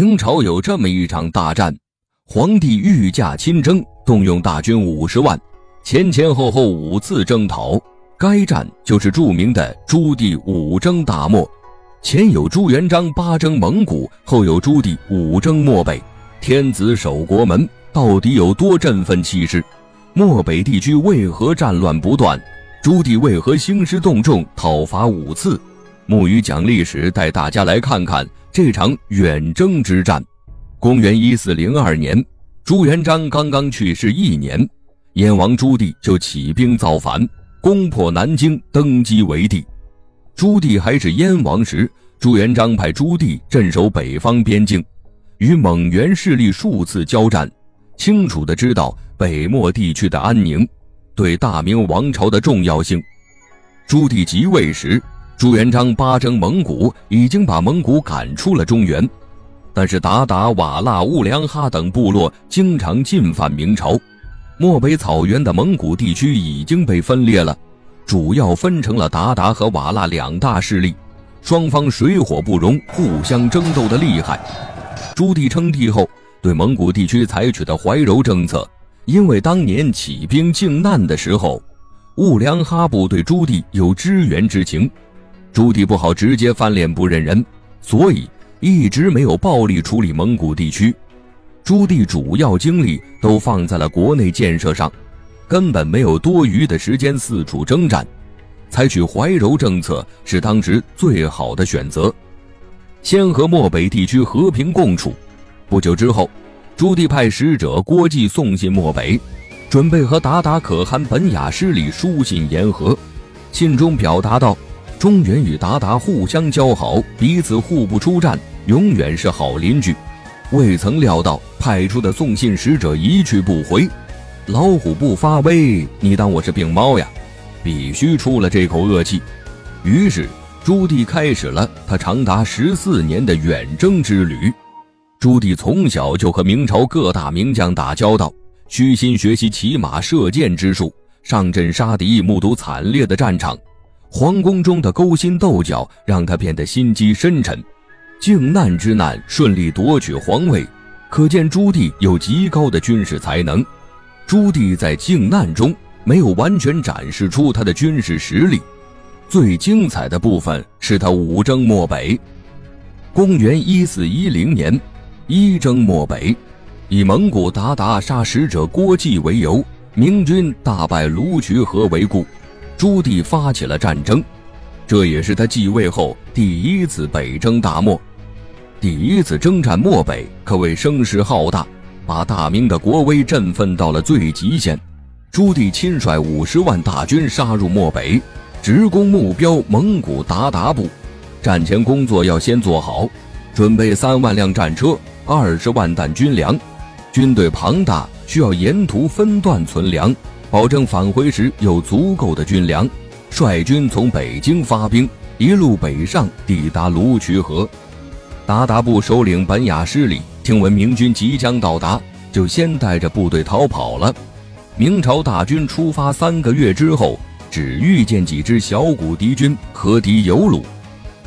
明朝有这么一场大战，皇帝御驾亲征，动用大军五十万，前前后后五次征讨。该战就是著名的朱棣五征大漠。前有朱元璋八征蒙古，后有朱棣五征漠北。天子守国门，到底有多振奋气势？漠北地区为何战乱不断？朱棣为何兴师动众，讨伐五次？木鱼讲历史，带大家来看看这场远征之战。公元一四零二年，朱元璋刚刚去世一年，燕王朱棣就起兵造反，攻破南京，登基为帝。朱棣还是燕王时，朱元璋派朱棣镇守北方边境，与蒙元势力数次交战，清楚地知道北漠地区的安宁对大明王朝的重要性。朱棣即位时，朱元璋八征蒙古，已经把蒙古赶出了中原，但是鞑靼、瓦剌、兀良哈等部落经常进犯明朝，漠北草原的蒙古地区已经被分裂了。主要分成了鞑靼和瓦剌两大势力，双方水火不容，互相争斗的厉害。朱棣称帝后，对蒙古地区采取的怀柔政策，因为当年起兵靖难的时候，兀良哈部对朱棣有支援之情，朱棣不好直接翻脸不认人，所以一直没有暴力处理蒙古地区。朱棣主要精力都放在了国内建设上。根本没有多余的时间四处征战，采取怀柔政策是当时最好的选择，先和漠北地区和平共处。不久之后，朱棣派使者郭季送信漠北，准备和鞑靼可汗本雅失里书信言和。信中表达道：“中原与鞑靼互相交好，彼此互不出战，永远是好邻居。”未曾料到派出的送信使者一去不回。老虎不发威，你当我是病猫呀？必须出了这口恶气。于是朱棣开始了他长达十四年的远征之旅。朱棣从小就和明朝各大名将打交道，虚心学习骑马射箭之术，上阵杀敌，目睹惨烈的战场。皇宫中的勾心斗角让他变得心机深沉。靖难之难顺利夺取皇位，可见朱棣有极高的军事才能。朱棣在靖难中没有完全展示出他的军事实力，最精彩的部分是他五征漠北。公元一四一零年，一征漠北，以蒙古鞑靼杀使者郭季为由，明军大败卢渠河为故，朱棣发起了战争。这也是他继位后第一次北征大漠，第一次征战漠北，可谓声势浩大。把大明的国威振奋到了最极限，朱棣亲率五十万大军杀入漠北，直攻目标蒙古鞑靼部。战前工作要先做好，准备三万辆战车、二十万担军粮。军队庞大，需要沿途分段存粮，保证返回时有足够的军粮。率军从北京发兵，一路北上，抵达卢渠河。鞑靼部首领本雅失里。听闻明军即将到达，就先带着部队逃跑了。明朝大军出发三个月之后，只遇见几支小股敌军和敌有鲁，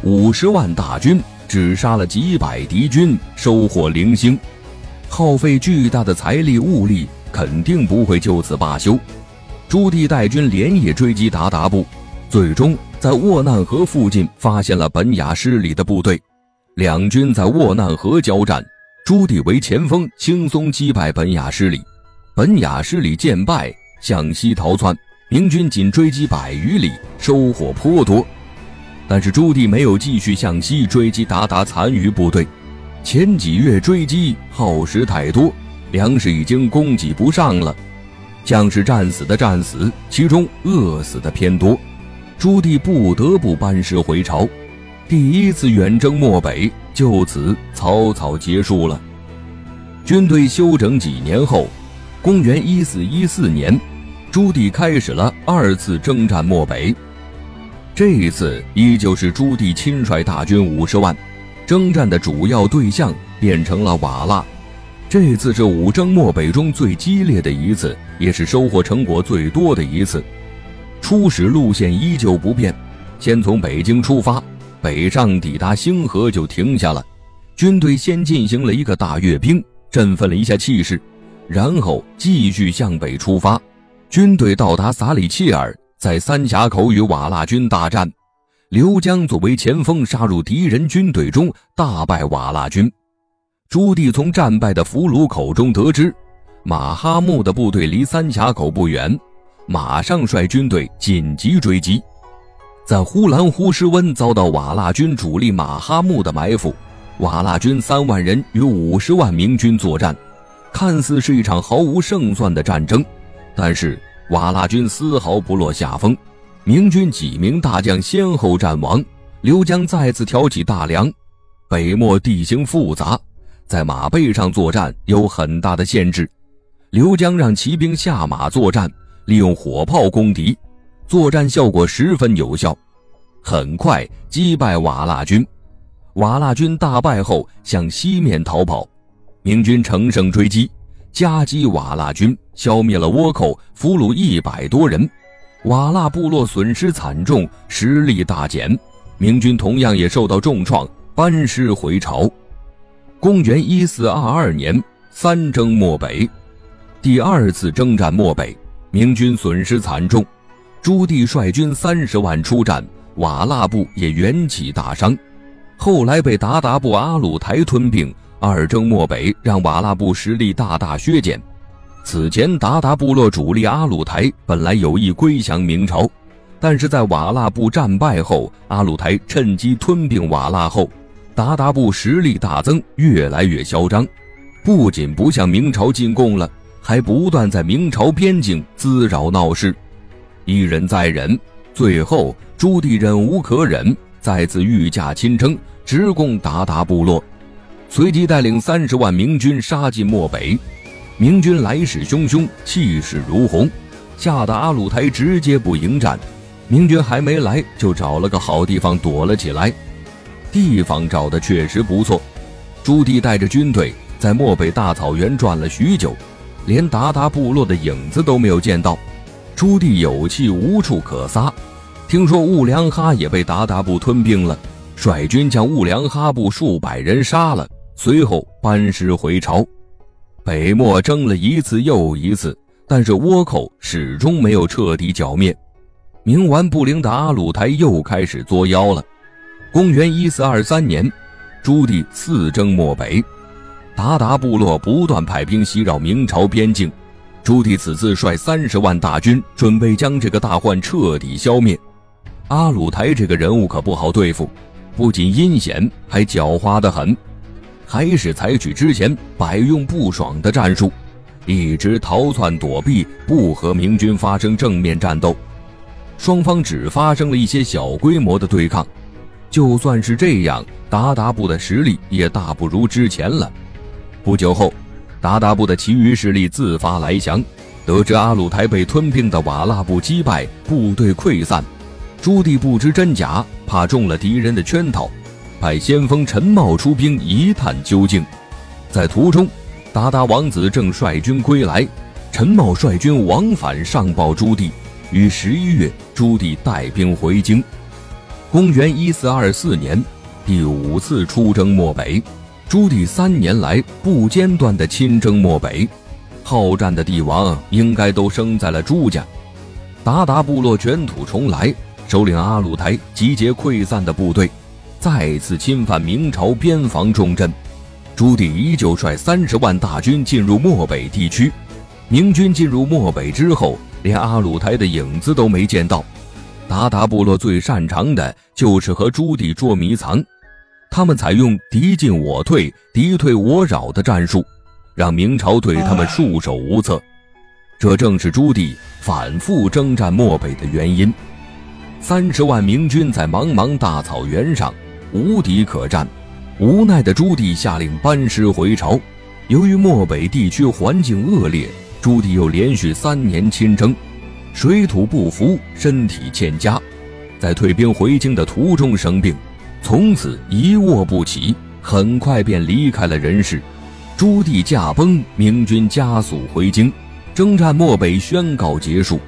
五十万大军只杀了几百敌军，收获零星，耗费巨大的财力物力，肯定不会就此罢休。朱棣带军连夜追击鞑靼部，最终在沃难河附近发现了本雅失里的部队，两军在沃难河交战。朱棣为前锋，轻松击败本雅失里。本雅失里见败，向西逃窜。明军仅追击百余里，收获颇多。但是朱棣没有继续向西追击鞑靼残余部队。前几月追击耗时太多，粮食已经供给不上了。将士战死的战死，其中饿死的偏多。朱棣不得不班师回朝。第一次远征漠北就此草草结束了。军队休整几年后，公元一四一四年，朱棣开始了二次征战漠北。这一次依旧是朱棣亲率大军五十万，征战的主要对象变成了瓦剌。这次是五征漠北中最激烈的一次，也是收获成果最多的一次。初始路线依旧不变，先从北京出发。北上抵达星河就停下了，军队先进行了一个大阅兵，振奋了一下气势，然后继续向北出发。军队到达撒里切尔，在三峡口与瓦剌军大战。刘江作为前锋杀入敌人军队中，大败瓦剌军。朱棣从战败的俘虏口中得知，马哈木的部队离三峡口不远，马上率军队紧急追击。在呼兰呼师温遭到瓦剌军主力马哈木的埋伏，瓦剌军三万人与五十万明军作战，看似是一场毫无胜算的战争。但是瓦剌军丝毫不落下风，明军几名大将先后战亡。刘江再次挑起大梁。北漠地形复杂，在马背上作战有很大的限制。刘江让骑兵下马作战，利用火炮攻敌，作战效果十分有效，很快击败瓦剌军。瓦剌军大败后向西面逃跑，明军乘胜追击。夹击瓦剌军，消灭了倭寇，俘虏一百多人，瓦剌部落损失惨重，实力大减。明军同样也受到重创，班师回朝。公元一四二二年，三征漠北，第二次征战漠北，明军损失惨重，朱棣率军三十万出战，瓦剌部也元气大伤，后来被鞑靼部阿鲁台吞并。二征漠北，让瓦剌部实力大大削减。此前，鞑靼部落主力阿鲁台本来有意归降明朝，但是在瓦剌部战败后，阿鲁台趁机吞并瓦剌后，鞑靼部实力大增，越来越嚣张，不仅不向明朝进贡了，还不断在明朝边境滋扰闹事。一忍再忍，最后朱棣忍无可忍，再次御驾亲征，直攻鞑靼部落。随即带领三十万明军杀进漠北，明军来势汹汹，气势如虹，吓得阿鲁台直接不迎战。明军还没来，就找了个好地方躲了起来。地方找的确实不错。朱棣带着军队在漠北大草原转了许久，连鞑靼部落的影子都没有见到。朱棣有气无处可撒，听说兀良哈也被鞑靼部吞并了，率军将兀良哈部数百人杀了。随后班师回朝，北漠争了一次又一次，但是倭寇始终没有彻底剿灭。冥顽不灵的阿鲁台又开始作妖了。公元一四二三年，朱棣四征漠北，鞑靼部落不断派兵袭扰明朝边境。朱棣此次率三十万大军，准备将这个大患彻底消灭。阿鲁台这个人物可不好对付，不仅阴险，还狡猾得很。还是采取之前百用不爽的战术，一直逃窜躲避，不和明军发生正面战斗，双方只发生了一些小规模的对抗。就算是这样，鞑靼部的实力也大不如之前了。不久后，鞑靼部的其余势力自发来降，得知阿鲁台被吞并的瓦剌部击败，部队溃散。朱棣不知真假，怕中了敌人的圈套。派先锋陈茂出兵一探究竟，在途中，鞑靼王子正率军归来，陈茂率军往返上报朱棣。于十一月，朱棣带兵回京。公元一四二四年，第五次出征漠北，朱棣三年来不间断的亲征漠北，好战的帝王应该都生在了朱家。鞑靼部落卷土重来，首领阿鲁台集结溃散的部队。再次侵犯明朝边防重镇，朱棣依旧率三十万大军进入漠北地区。明军进入漠北之后，连阿鲁台的影子都没见到。鞑靼部落最擅长的就是和朱棣捉迷藏，他们采用敌进我退、敌退我扰的战术，让明朝对他们束手无策。这正是朱棣反复征战漠北的原因。三十万明军在茫茫大草原上。无敌可战，无奈的朱棣下令班师回朝。由于漠北地区环境恶劣，朱棣又连续三年亲征，水土不服，身体欠佳，在退兵回京的途中生病，从此一卧不起，很快便离开了人世。朱棣驾崩，明军加速回京，征战漠北宣告结束，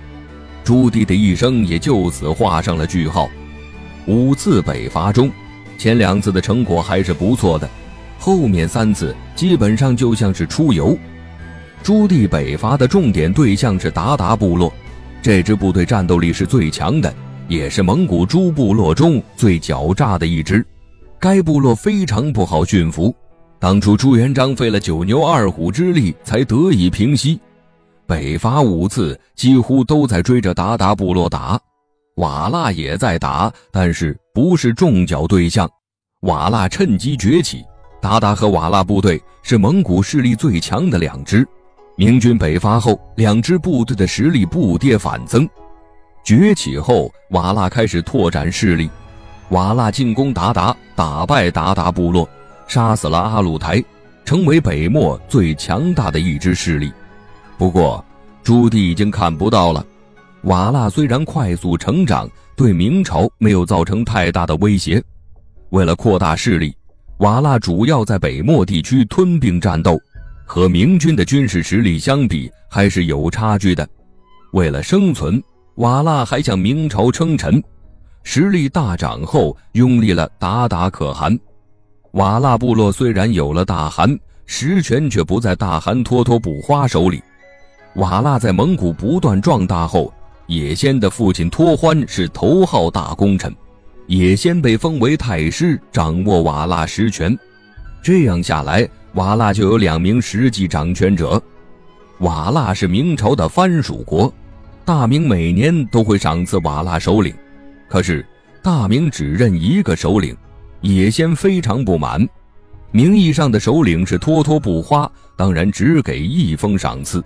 朱棣的一生也就此画上了句号。五次北伐中。前两次的成果还是不错的，后面三次基本上就像是出游。朱棣北伐的重点对象是鞑靼部落，这支部队战斗力是最强的，也是蒙古诸部落中最狡诈的一支。该部落非常不好驯服，当初朱元璋费了九牛二虎之力才得以平息。北伐五次，几乎都在追着鞑靼部落打，瓦剌也在打，但是不是重剿对象。瓦剌趁机崛起，鞑靼和瓦剌部队是蒙古势力最强的两支。明军北伐后，两支部队的实力不跌反增。崛起后，瓦剌开始拓展势力。瓦剌进攻鞑靼，打败鞑靼部落，杀死了阿鲁台，成为北漠最强大的一支势力。不过，朱棣已经看不到了。瓦剌虽然快速成长，对明朝没有造成太大的威胁。为了扩大势力，瓦剌主要在北漠地区吞并战斗。和明军的军事实力相比，还是有差距的。为了生存，瓦剌还向明朝称臣，实力大涨后，拥立了鞑靼可汗。瓦剌部落虽然有了大汗，实权却不在大汗脱脱不花手里。瓦剌在蒙古不断壮大后，也先的父亲托欢是头号大功臣，也先被封为太师，掌握瓦剌实权。这样下来。瓦剌就有两名实际掌权者，瓦剌是明朝的藩属国，大明每年都会赏赐瓦剌首领，可是大明只认一个首领，也先非常不满，名义上的首领是脱脱不花，当然只给一封赏赐。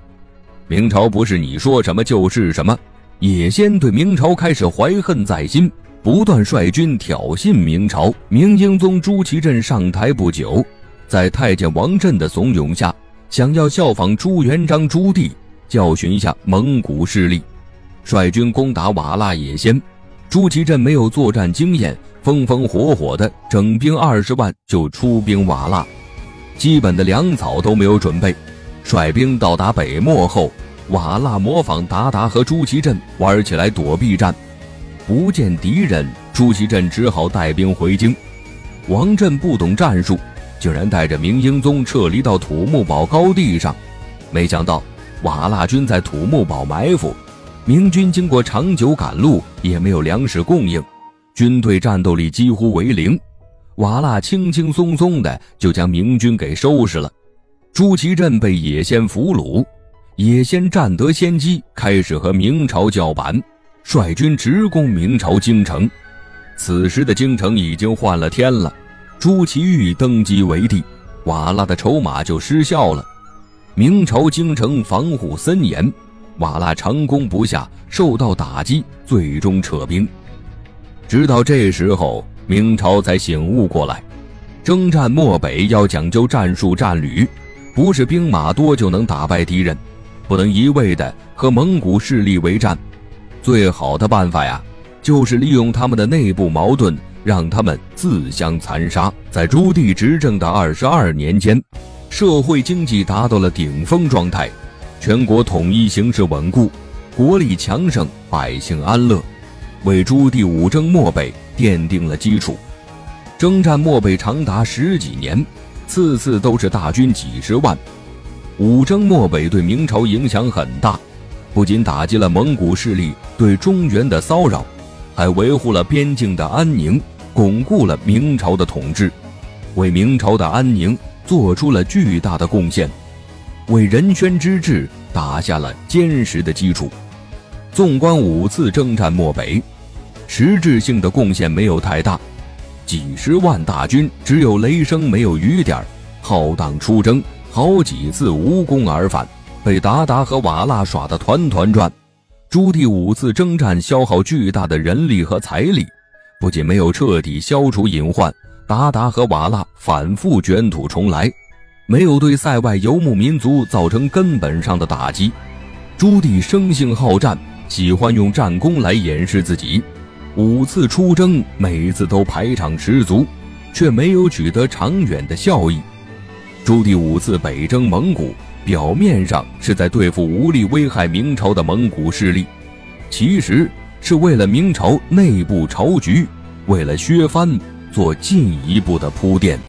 明朝不是你说什么就是什么，也先对明朝开始怀恨在心，不断率军挑衅明朝。明英宗朱祁镇上台不久。在太监王振的怂恿下，想要效仿朱元璋朱棣，教训一下蒙古势力，率军攻打瓦剌野先。朱祁镇没有作战经验，风风火火的整兵二十万就出兵瓦剌，基本的粮草都没有准备。率兵到达北漠后，瓦剌模仿鞑靼和朱祁镇玩起来躲避战，不见敌人，朱祁镇只好带兵回京。王振不懂战术。竟然带着明英宗撤离到土木堡高地上，没想到瓦剌军在土木堡埋伏，明军经过长久赶路也没有粮食供应，军队战斗力几乎为零。瓦剌轻轻松松的就将明军给收拾了。朱祁镇被野先俘虏，野先占得先机，开始和明朝叫板，率军直攻明朝京城。此时的京城已经换了天了。朱祁钰登基为帝，瓦剌的筹码就失效了。明朝京城防护森严，瓦剌长攻不下，受到打击，最终撤兵。直到这时候，明朝才醒悟过来，征战漠北要讲究战术战略，不是兵马多就能打败敌人，不能一味的和蒙古势力为战。最好的办法呀，就是利用他们的内部矛盾。让他们自相残杀。在朱棣执政的二十二年间，社会经济达到了顶峰状态，全国统一形势稳固，国力强盛，百姓安乐，为朱棣五征漠北奠定了基础。征战漠北长达十几年，次次都是大军几十万。五征漠北对明朝影响很大，不仅打击了蒙古势力对中原的骚扰，还维护了边境的安宁。巩固了明朝的统治，为明朝的安宁做出了巨大的贡献，为仁宣之治打下了坚实的基础。纵观五次征战漠北，实质性的贡献没有太大，几十万大军只有雷声没有雨点浩荡出征，好几次无功而返，被鞑靼和瓦剌耍得团团转。朱棣五次征战消耗巨大的人力和财力。不仅没有彻底消除隐患，达达和瓦剌反复卷土重来，没有对塞外游牧民族造成根本上的打击。朱棣生性好战，喜欢用战功来掩饰自己。五次出征，每次都排场十足，却没有取得长远的效益。朱棣五次北征蒙古，表面上是在对付无力危害明朝的蒙古势力，其实。是为了明朝内部朝局，为了削藩做进一步的铺垫。